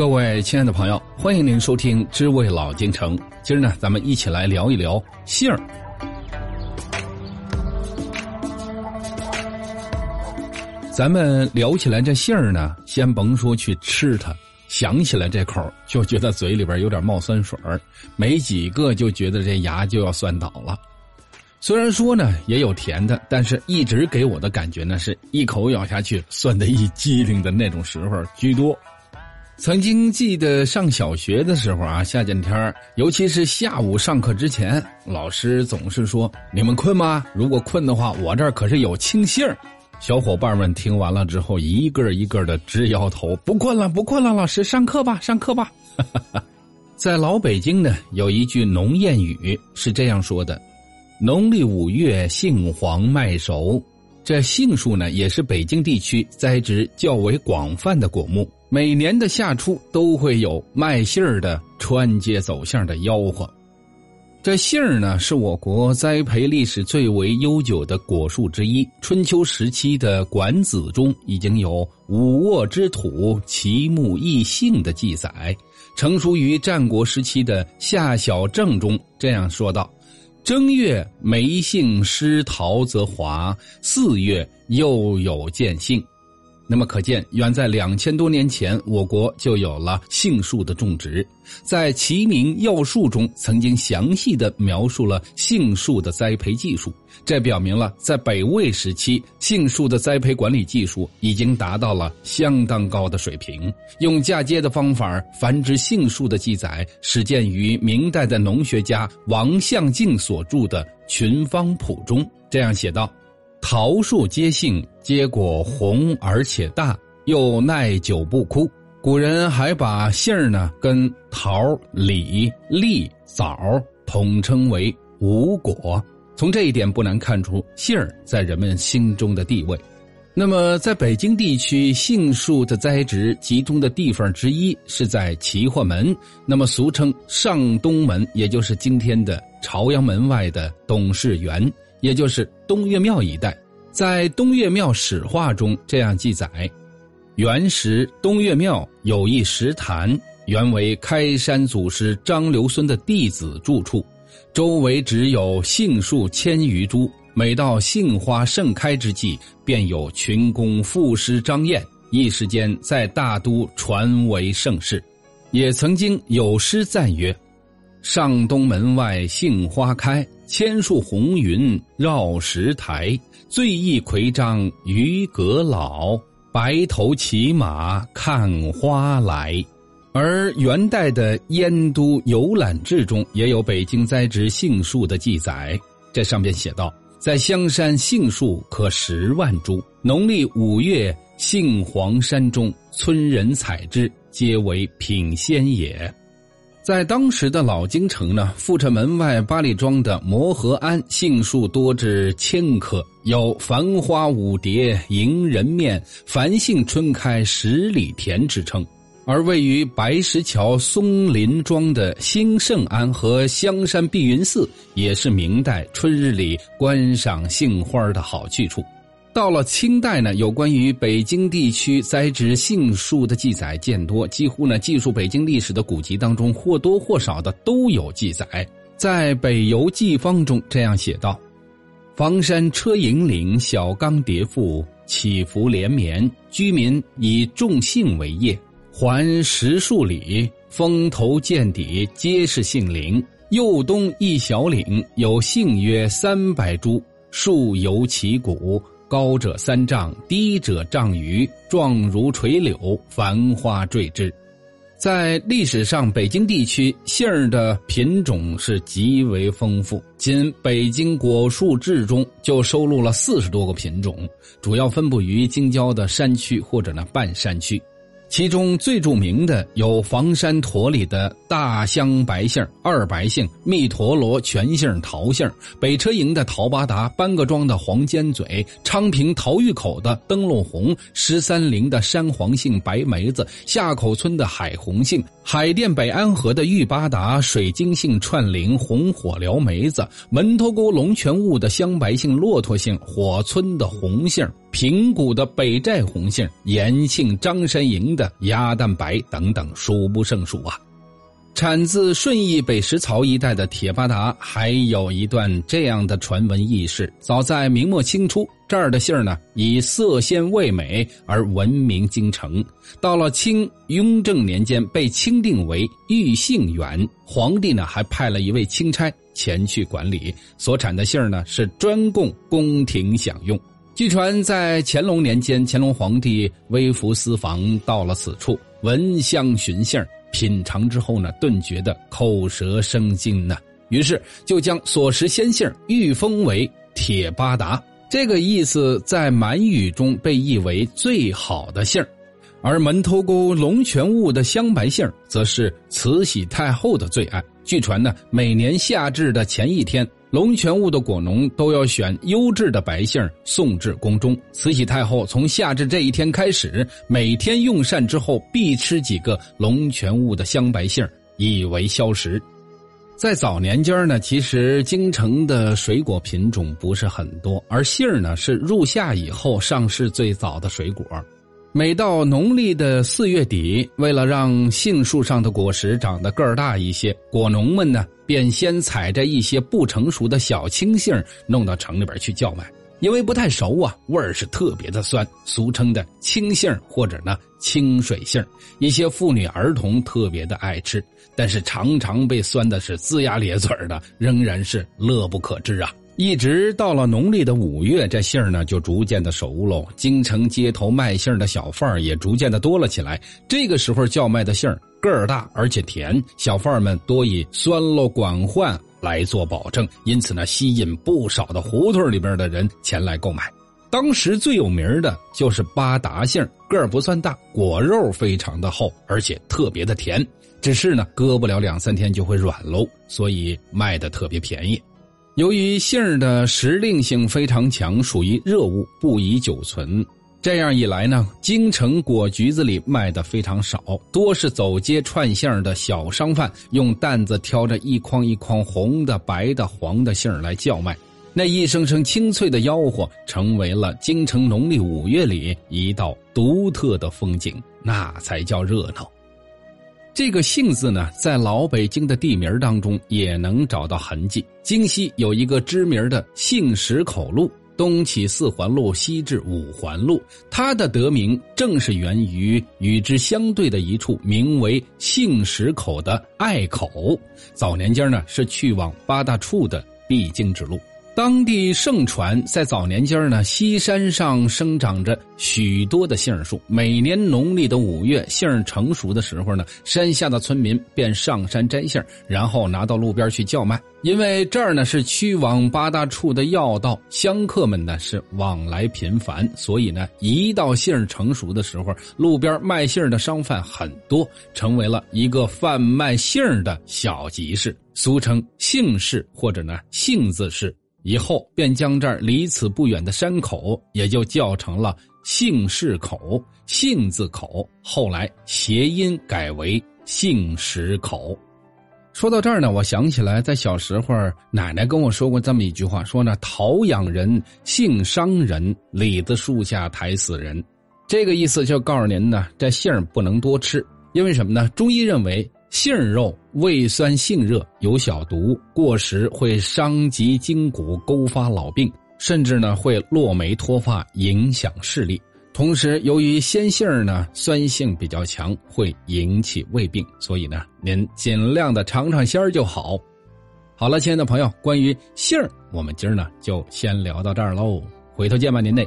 各位亲爱的朋友，欢迎您收听《知味老京城》。今儿呢，咱们一起来聊一聊杏儿。咱们聊起来这杏儿呢，先甭说去吃它，想起来这口就觉得嘴里边有点冒酸水儿，没几个就觉得这牙就要酸倒了。虽然说呢也有甜的，但是一直给我的感觉呢是一口咬下去酸的一激灵的那种时候居多。曾经记得上小学的时候啊，夏天天尤其是下午上课之前，老师总是说：“你们困吗？如果困的话，我这儿可是有清杏儿。”小伙伴们听完了之后，一个一个的直摇头：“不困了，不困了，老师上课吧，上课吧。”在老北京呢，有一句农谚语是这样说的：“农历五月，杏黄麦熟。”这杏树呢，也是北京地区栽植较为广泛的果木。每年的夏初都会有卖杏儿的穿街走巷的吆喝。这杏儿呢，是我国栽培历史最为悠久的果树之一。春秋时期的《管子》中已经有“五沃之土，其木异杏”的记载。成熟于战国时期的《夏小正》中这样说道：“正月梅杏失桃则华，四月又有见杏。”那么可见，远在两千多年前，我国就有了杏树的种植。在《齐民要术》中，曾经详细的描述了杏树的栽培技术。这表明了，在北魏时期，杏树的栽培管理技术已经达到了相当高的水平。用嫁接的方法繁殖杏树的记载，始见于明代的农学家王相敬所著的《群芳谱》中。这样写道。桃树皆杏，结果红而且大，又耐久不枯。古人还把杏儿呢跟桃、李、栗、枣统称为五果。从这一点不难看出杏儿在人们心中的地位。那么，在北京地区，杏树的栽植集中的地方之一是在齐化门，那么俗称上东门，也就是今天的朝阳门外的董事园。也就是东岳庙一带，在东岳庙史话中这样记载：原时东岳庙有一石坛，原为开山祖师张留孙的弟子住处，周围只有杏树千余株。每到杏花盛开之际，便有群公赋诗张燕，一时间在大都传为盛世。也曾经有诗赞曰。上东门外杏花开，千树红云绕石台。醉意魁章渔阁老，白头骑马看花来。而元代的《燕都游览志》中也有北京栽植杏树的记载，这上边写道：在香山杏树可十万株，农历五月杏黄山中，村人采之，皆为品仙也。在当时的老京城呢，阜成门外八里庄的摩河庵杏树多至千棵，有“繁花舞蝶迎人面，繁杏春开十里田”之称。而位于白石桥松林庄的兴盛庵和香山碧云寺，也是明代春日里观赏杏花的好去处。到了清代呢，有关于北京地区栽植杏树的记载渐多，几乎呢记述北京历史的古籍当中或多或少的都有记载。在《北游记方》中这样写道：“房山车营岭小冈叠覆，起伏连绵，居民以种杏为业，环十数里，峰头见底皆是杏林。右东一小岭，有杏约三百株，树犹其古。”高者三丈，低者丈余，状如垂柳，繁花缀之。在历史上，北京地区杏儿的品种是极为丰富。仅《北京果树志》中就收录了四十多个品种，主要分布于京郊的山区或者呢半山区。其中最著名的有房山坨里的大香白杏、二白杏、密陀罗全杏桃杏、北车营的桃八达、班各庄的黄尖嘴、昌平桃峪口的灯笼红、十三陵的山黄杏、白梅子、下口村的海红杏、海淀北安河的玉八达、水晶杏串铃、红火燎梅子、门头沟龙泉坞的香白杏、骆驼杏、火村的红杏、平谷的北寨红杏、延庆张山营的鸭蛋白等等，数不胜数啊。产自顺义北石槽一带的铁巴达，还有一段这样的传闻轶事：早在明末清初，这儿的杏呢以色鲜味美而闻名京城。到了清雍正年间，被钦定为御杏园，皇帝呢还派了一位钦差前去管理。所产的杏呢是专供宫廷享用。据传，在乾隆年间，乾隆皇帝微服私访到了此处，闻香寻杏。品尝之后呢，顿觉得口舌生津呢，于是就将所食鲜杏御封为铁八达。这个意思在满语中被译为最好的杏而门头沟龙泉雾的香白杏则是慈禧太后的最爱。据传呢，每年夏至的前一天。龙泉坞的果农都要选优质的白杏送至宫中。慈禧太后从夏至这一天开始，每天用膳之后必吃几个龙泉坞的香白杏以为消食。在早年间呢，其实京城的水果品种不是很多，而杏儿呢是入夏以后上市最早的水果。每到农历的四月底，为了让杏树上的果实长得个儿大一些，果农们呢便先采摘一些不成熟的小青杏，弄到城里边去叫卖。因为不太熟啊，味儿是特别的酸，俗称的青杏或者呢清水杏，一些妇女儿童特别的爱吃，但是常常被酸的是龇牙咧嘴的，仍然是乐不可支啊。一直到了农历的五月，这杏儿呢就逐渐的熟喽。京城街头卖杏儿的小贩儿也逐渐的多了起来。这个时候叫卖的杏儿个儿大而且甜，小贩儿们多以酸喽管换来做保证，因此呢吸引不少的胡同里边的人前来购买。当时最有名的就是八达杏个儿不算大，果肉非常的厚，而且特别的甜。只是呢搁不了两三天就会软喽，所以卖的特别便宜。由于杏儿的时令性非常强，属于热物，不宜久存。这样一来呢，京城果橘子里卖的非常少，多是走街串巷的小商贩用担子挑着一筐一筐红的、白的、黄的杏儿来叫卖。那一声声清脆的吆喝，成为了京城农历五月里一道独特的风景，那才叫热闹。这个“杏”字呢，在老北京的地名当中也能找到痕迹。京西有一个知名的杏石口路，东起四环路，西至五环路。它的得名正是源于与之相对的一处名为杏石口的隘口。早年间呢，是去往八大处的必经之路。当地盛传，在早年间呢，西山上生长着许多的杏树。每年农历的五月，杏成熟的时候呢，山下的村民便上山摘杏，然后拿到路边去叫卖。因为这儿呢是去往八大处的要道，香客们呢是往来频繁，所以呢，一到杏成熟的时候，路边卖杏的商贩很多，成为了一个贩卖杏的小集市，俗称杏市或者呢杏子市。以后便将这儿离此不远的山口，也就叫成了杏市口、杏字口。后来谐音改为杏石口。说到这儿呢，我想起来，在小时候，奶奶跟我说过这么一句话，说呢：“桃养人，杏伤人，李子树下抬死人。”这个意思就告诉您呢，这杏不能多吃，因为什么呢？中医认为。杏肉味酸性热，有小毒，过食会伤及筋骨，勾发老病，甚至呢会落眉脱发，影响视力。同时，由于鲜杏呢酸性比较强，会引起胃病，所以呢您尽量的尝尝鲜儿就好。好了，亲爱的朋友，关于杏儿，我们今儿呢就先聊到这儿喽，回头见吧，您嘞。